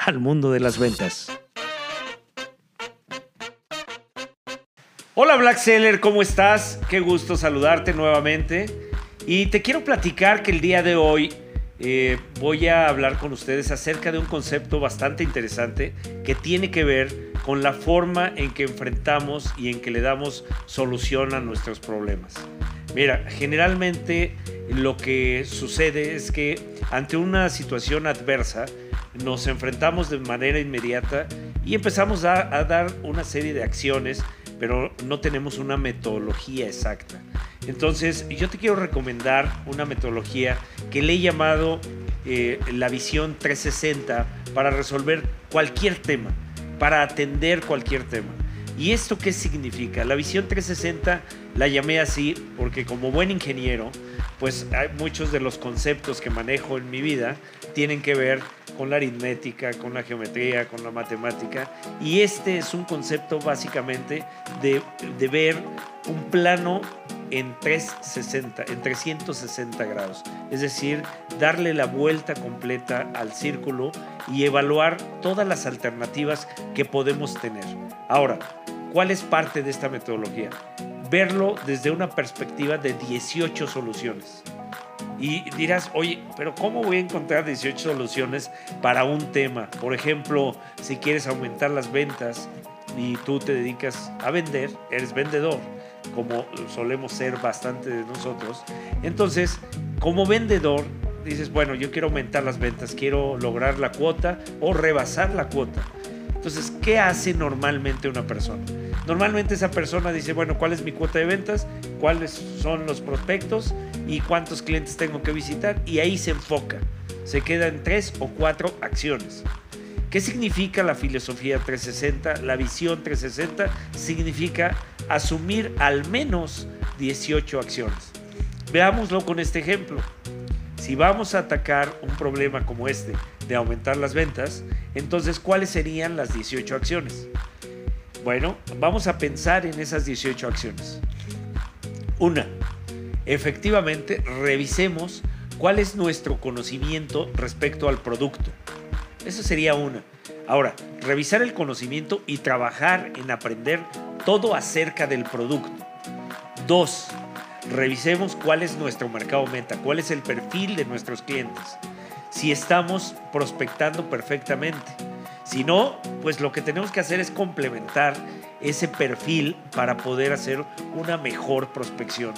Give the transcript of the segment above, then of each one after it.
al mundo de las ventas. Hola Black Seller, ¿cómo estás? Qué gusto saludarte nuevamente. Y te quiero platicar que el día de hoy eh, voy a hablar con ustedes acerca de un concepto bastante interesante que tiene que ver con la forma en que enfrentamos y en que le damos solución a nuestros problemas. Mira, generalmente lo que sucede es que ante una situación adversa nos enfrentamos de manera inmediata y empezamos a, dar una serie de acciones, pero no tenemos una metodología exacta. Entonces, yo te quiero recomendar una metodología que le he llamado eh, la visión 360 para resolver cualquier tema, para atender cualquier tema. ¿Y esto qué significa? La visión 360 la llamé así porque como buen ingeniero, pues hay muchos de los conceptos que manejo en mi vida tienen que ver con la aritmética, con la geometría, con la matemática. Y este es un concepto básicamente de, ver un plano en 360, en 360 grados. Es decir, darle la vuelta completa al círculo y evaluar todas las alternativas que podemos tener. Ahora, ¿cuál es parte de esta metodología? Verlo desde una perspectiva de 18 soluciones. Y dirás, oye, pero ¿cómo voy a encontrar 18 soluciones para un tema? Por ejemplo, si quieres aumentar las ventas y tú te dedicas a vender, eres vendedor, como solemos ser bastante de nosotros. Entonces, como vendedor, dices, bueno, yo quiero aumentar las ventas, quiero lograr la cuota o rebasar la cuota. Entonces, ¿qué hace normalmente una persona? Normalmente esa persona dice, bueno, ¿cuál es mi cuota de ventas? ¿Cuáles son los prospectos? ¿Y cuántos clientes tengo que visitar? Y ahí se enfoca. Se queda en tres o cuatro acciones. ¿Qué significa la filosofía 360? La visión 360 significa asumir al menos 18 acciones. Veámoslo con este ejemplo. Si vamos a atacar un problema como este de aumentar las ventas, entonces ¿cuáles serían las 18 acciones? Bueno, vamos a pensar en esas 18 acciones. Una, efectivamente revisemos cuál es nuestro conocimiento respecto al producto. Eso sería una. Ahora, revisar el conocimiento y trabajar en aprender todo acerca del producto. Dos, revisemos cuál es nuestro mercado meta, cuál es el perfil de nuestros clientes. Si estamos prospectando perfectamente. Si no, pues lo que tenemos que hacer es complementar ese perfil para poder hacer una mejor prospección.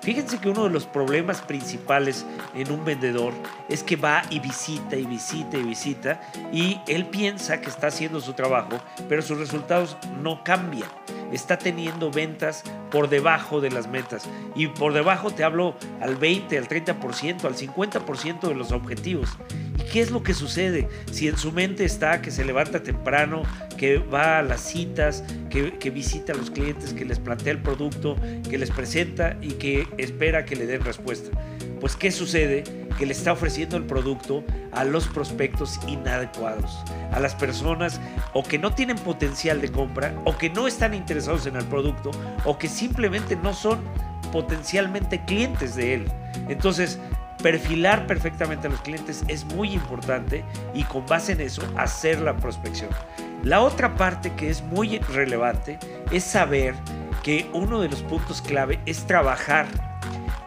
Fíjense que uno de los problemas principales en un vendedor es que va y visita y visita y visita y él piensa que está haciendo su trabajo, pero sus resultados no cambian. Está teniendo ventas por debajo de las metas. Y por debajo te hablo al 20, al 30%, al 50% de los objetivos. ¿Y qué es lo que sucede? Si en su mente está que se levanta temprano, que va a las citas, que, que visita a los clientes, que les plantea el producto, que les presenta y que espera que le den respuesta. Pues ¿qué sucede? Que le está ofreciendo el producto a los prospectos inadecuados, a las personas o que no tienen potencial de compra, o que no están interesados en el producto, o que simplemente no son potencialmente clientes de él. Entonces, perfilar perfectamente a los clientes es muy importante y con base en eso hacer la prospección. La otra parte que es muy relevante es saber que uno de los puntos clave es trabajar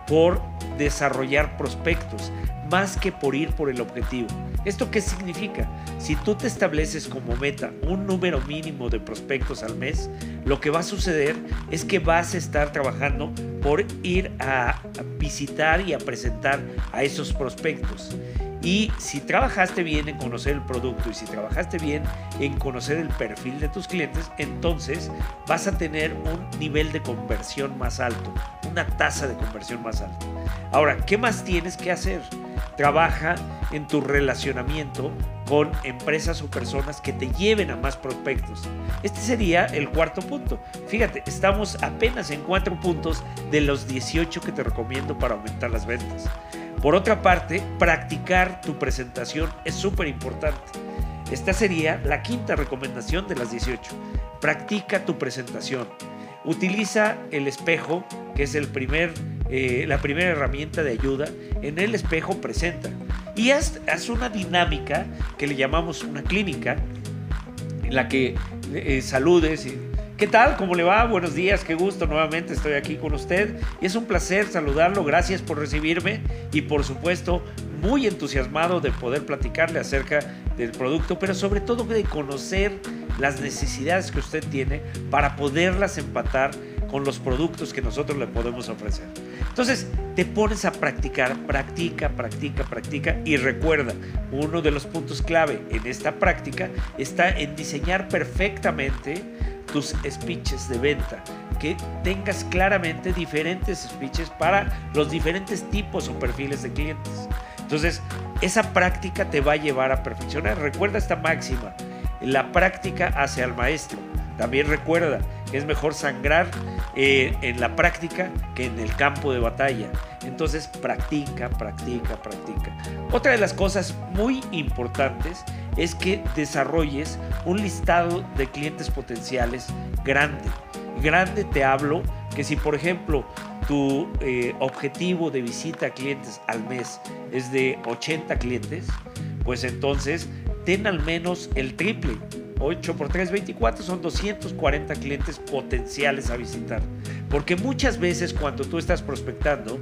por desarrollar prospectos más que por ir por el objetivo. ¿Esto qué significa? Si tú te estableces como meta un número mínimo de prospectos al mes, lo que va a suceder es que vas a estar trabajando por ir a visitar y a presentar a esos prospectos. Y si trabajaste bien en conocer el producto y si trabajaste bien en conocer el perfil de tus clientes, entonces vas a tener un nivel de conversión más alto, una tasa de conversión más alta. Ahora, ¿qué más tienes que hacer? Trabaja en tu relacionamiento con empresas o personas que te lleven a más prospectos. Este sería el cuarto punto. Fíjate, estamos apenas en cuatro puntos de los 18 que te recomiendo para aumentar las ventas. Por otra parte, practicar tu presentación es súper importante. Esta sería la quinta recomendación de las 18. Practica tu presentación. Utiliza el espejo, que es el primer, eh, la primera herramienta de ayuda. En el espejo presenta. Y haz, una dinámica que le llamamos una clínica, en la que eh, saludes y ¿Qué tal? ¿Cómo le va? Buenos días, qué gusto. Nuevamente estoy aquí con usted y es un placer saludarlo. Gracias por recibirme y por supuesto muy entusiasmado de poder platicarle acerca del producto, pero sobre todo de conocer las necesidades que usted tiene para poderlas empatar con los productos que nosotros le podemos ofrecer. Entonces, te pones a practicar, practica, practica, practica y recuerda, uno de los puntos clave en esta práctica está en diseñar perfectamente tus speeches de venta, que tengas claramente diferentes speeches para los diferentes tipos o perfiles de clientes. Entonces, esa práctica te va a llevar a perfeccionar. Recuerda esta máxima, la práctica hace al maestro. También recuerda es mejor sangrar eh, en la práctica que en el campo de batalla. Entonces practica, practica, practica. Otra de las cosas muy importantes es que desarrolles un listado de clientes potenciales grande. Grande te hablo que si por ejemplo tu eh, objetivo de visita a clientes al mes es de 80 clientes, pues entonces ten al menos el triple 8 por 3, 24 son 240 clientes potenciales a visitar. Porque muchas veces cuando tú estás prospectando,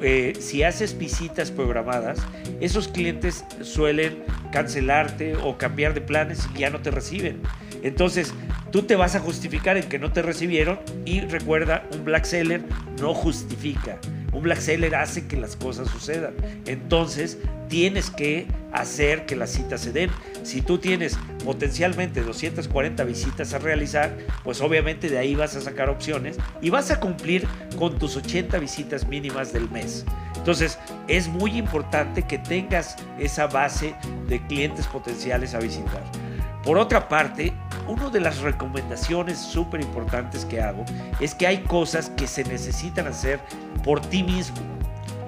eh, si haces visitas programadas, esos clientes suelen cancelarte o cambiar de planes y ya no te reciben. Entonces, tú te vas a justificar en que no te recibieron y recuerda, un black seller no justifica. Un black seller hace que las cosas sucedan. Entonces, tienes que hacer que las citas se den. Si tú tienes potencialmente 240 visitas a realizar, pues obviamente de ahí vas a sacar opciones y vas a cumplir con tus 80 visitas mínimas del mes. Entonces, es muy importante que tengas esa base de clientes potenciales a visitar. Por otra parte, una de las recomendaciones súper importantes que hago es que hay cosas que se necesitan hacer por ti mismo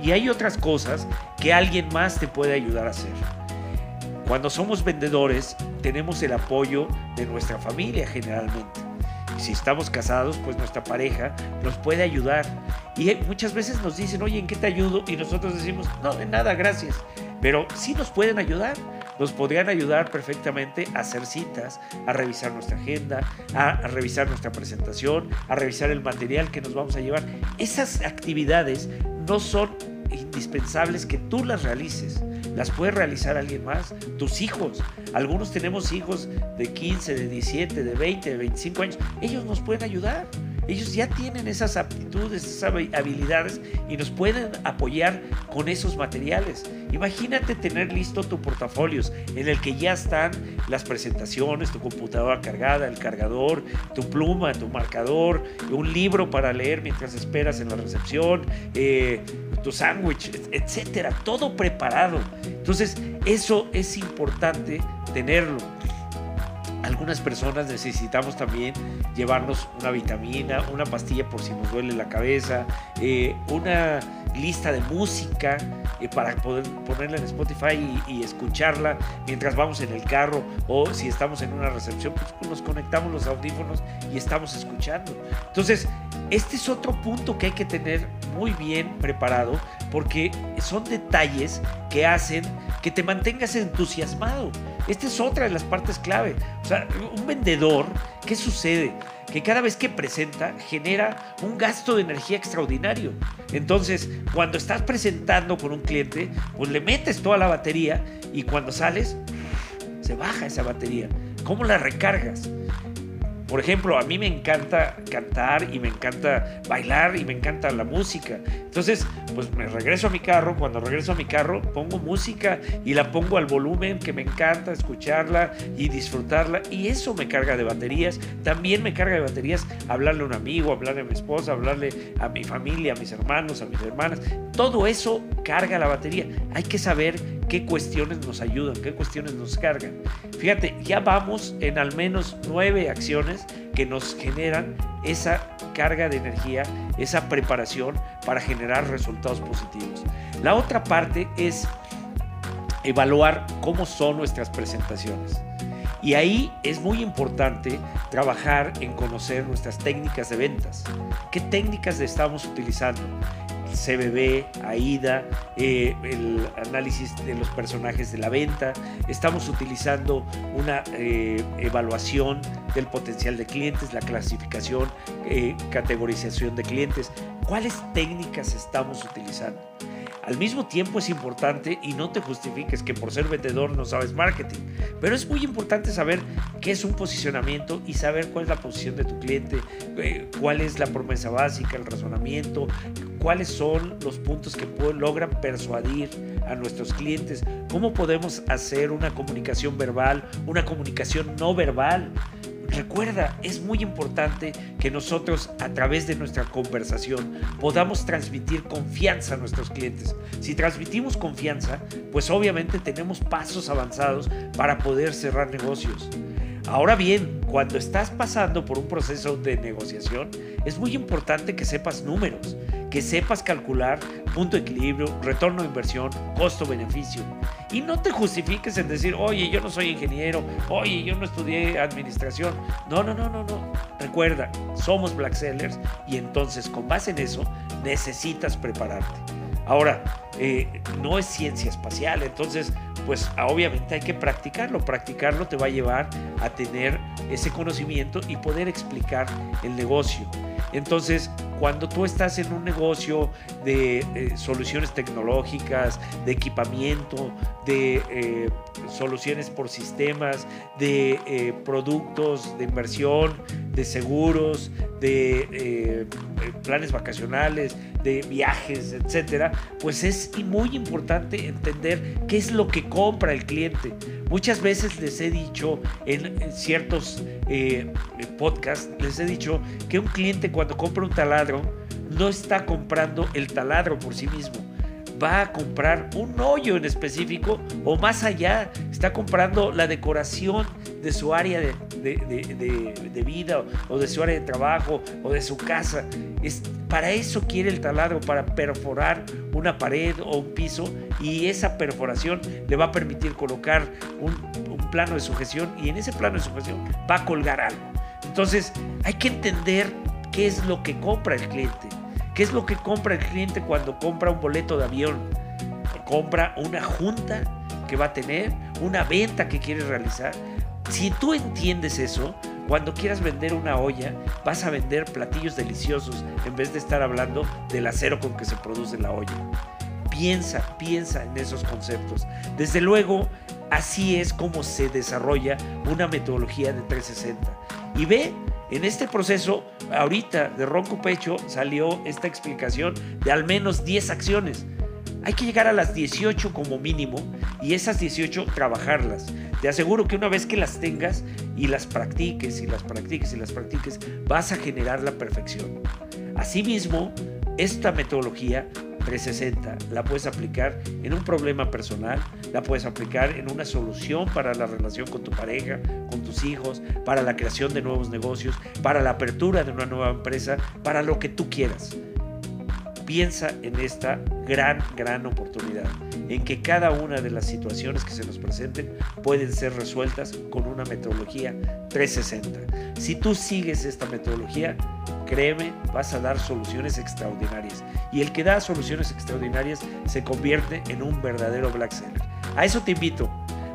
y hay otras cosas que alguien más te puede ayudar a hacer. Cuando somos vendedores tenemos el apoyo de nuestra familia generalmente. Si estamos casados, pues nuestra pareja nos puede ayudar. Y muchas veces nos dicen, oye, ¿en qué te ayudo? Y nosotros decimos, no, de nada, gracias. Pero sí nos pueden ayudar. Nos podrían ayudar perfectamente a hacer citas, a revisar nuestra agenda, a, revisar nuestra presentación, a revisar el material que nos vamos a llevar. Esas actividades no son indispensables que tú las realices. Las puede realizar alguien más, tus hijos. Algunos tenemos hijos de 15, de 17, de 20, de 25 años. Ellos nos pueden ayudar. Ellos ya tienen esas aptitudes, esas habilidades y nos pueden apoyar con esos materiales. Imagínate tener listo tu portafolio en el que ya están las presentaciones, tu computadora cargada, el cargador, tu pluma, tu marcador, un libro para leer mientras esperas en la recepción, eh, tu sándwich, etcétera, todo preparado. Entonces, eso es importante tenerlo. Algunas personas necesitamos también llevarnos una vitamina, una pastilla por si nos duele la cabeza, eh, una lista de música eh, para poder ponerla en Spotify y, escucharla mientras vamos en el carro o si estamos en una recepción, pues nos conectamos los audífonos y estamos escuchando. Entonces, este es otro punto que hay que tener muy bien preparado porque son detalles que hacen que te mantengas entusiasmado. Esta es otra de las partes clave. O sea, un vendedor, ¿qué sucede? Que cada vez que presenta genera un gasto de energía extraordinario. Entonces, cuando estás presentando con un cliente, pues le metes toda la batería y cuando sales, se baja esa batería. ¿Cómo la recargas? Por ejemplo, a mí me encanta cantar y me encanta bailar y me encanta la música. Entonces, pues me regreso a mi carro. Cuando regreso a mi carro, pongo música y la pongo al volumen que me encanta escucharla y disfrutarla. Y eso me carga de baterías. También me carga de baterías hablarle a un amigo, hablarle a mi esposa, hablarle a mi familia, a mis hermanos, a mis hermanas. Todo eso carga la batería. Hay que saber qué cuestiones nos ayudan, qué cuestiones nos cargan. Fíjate, ya vamos en al menos nueve acciones que nos generan esa carga de energía, esa preparación para generar resultados positivos. La otra parte es evaluar cómo son nuestras presentaciones. Y ahí es muy importante trabajar en conocer nuestras técnicas de ventas. ¿Qué técnicas estamos utilizando? CBB, AIDA, eh, el análisis de los personajes de la venta. Estamos utilizando una eh, evaluación del potencial de clientes, la clasificación, eh, categorización de clientes. ¿Cuáles técnicas estamos utilizando? Al mismo tiempo es importante y no te justifiques que por ser vendedor no sabes marketing, pero es muy importante saber qué es un posicionamiento y saber cuál es la posición de tu cliente, eh, cuál es la promesa básica, el razonamiento, cuáles son los puntos que logran persuadir a nuestros clientes, cómo podemos hacer una comunicación verbal, una comunicación no verbal. Recuerda, es muy importante que nosotros a través de nuestra conversación podamos transmitir confianza a nuestros clientes. Si transmitimos confianza, pues obviamente tenemos pasos avanzados para poder cerrar negocios. Ahora bien, cuando estás pasando por un proceso de negociación, es muy importante que sepas números, que sepas calcular punto de equilibrio, retorno de inversión, costo-beneficio. Y no te justifiques en decir, oye, yo no soy ingeniero, oye, yo no estudié administración. No, no, no, no, no. Recuerda, somos black sellers y entonces con base en eso necesitas prepararte. Ahora, eh, no es ciencia espacial, entonces pues obviamente hay que practicarlo. Practicarlo te va a llevar a tener ese conocimiento y poder explicar el negocio. Entonces, cuando tú estás en un negocio de eh, soluciones tecnológicas, de equipamiento, de eh, soluciones por sistemas, de eh, productos de inversión, de seguros, de planes vacacionales, de viajes, etcétera, pues es muy importante entender qué es lo que compra el cliente. Muchas veces les he dicho en, ciertos podcasts, les he dicho que un cliente cuando compra un taladro no está comprando el taladro por sí mismo. Va a comprar un hoyo en específico o más allá, está comprando la decoración de su área de, vida o de su área de trabajo o de su casa. Es, para eso quiere el taladro, para perforar una pared o un piso y esa perforación le va a permitir colocar un plano de sujeción y en ese plano de sujeción va a colgar algo. Entonces hay que entender qué es lo que compra el cliente. ¿Qué es lo que compra el cliente cuando compra un boleto de avión? Compra una junta que va a tener, una venta que quiere realizar. Si tú entiendes eso, cuando quieras vender una olla, vas a vender platillos deliciosos en vez de estar hablando del acero con que se produce la olla. Piensa, piensa en esos conceptos. Desde luego, así es como se desarrolla una metodología de 360. Y ve en este proceso, ahorita de Ronco Pecho salió esta explicación de al menos 10 acciones. Hay que llegar a las 18 como mínimo y esas 18 trabajarlas. Te aseguro que una vez que las tengas y las practiques y las practiques y las practiques, vas a generar la perfección. Asimismo, esta metodología 360 la puedes aplicar en un problema personal, la puedes aplicar en una solución para la relación con tu pareja, con tus hijos, para la creación de nuevos negocios, para la apertura de una nueva empresa, para lo que tú quieras. Piensa en esta gran, gran oportunidad, en que cada una de las situaciones que se nos presenten pueden ser resueltas con una metodología 360. Si tú sigues esta metodología, créeme, vas a dar soluciones extraordinarias. Y el que da soluciones extraordinarias se convierte en un verdadero black seller. A eso te invito.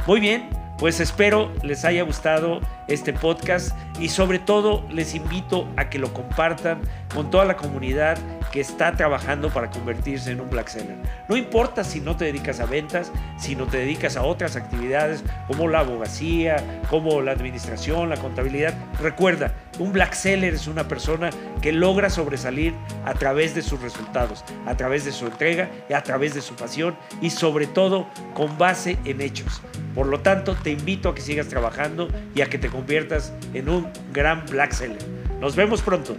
Muy bien, Pues espero les haya gustado este podcast y sobre todo les invito a que lo compartan con toda la comunidad que está trabajando para convertirse en un black seller. No importa si no te dedicas a ventas, si no te dedicas a otras actividades como la abogacía, como la administración, la contabilidad. Recuerda, un black seller es una persona que logra sobresalir a través de sus resultados, a través de su entrega, y a través de su pasión y sobre todo con base en hechos. Por lo tanto, te invito a que sigas trabajando y a que te conviertas en un gran black seller. Nos vemos pronto.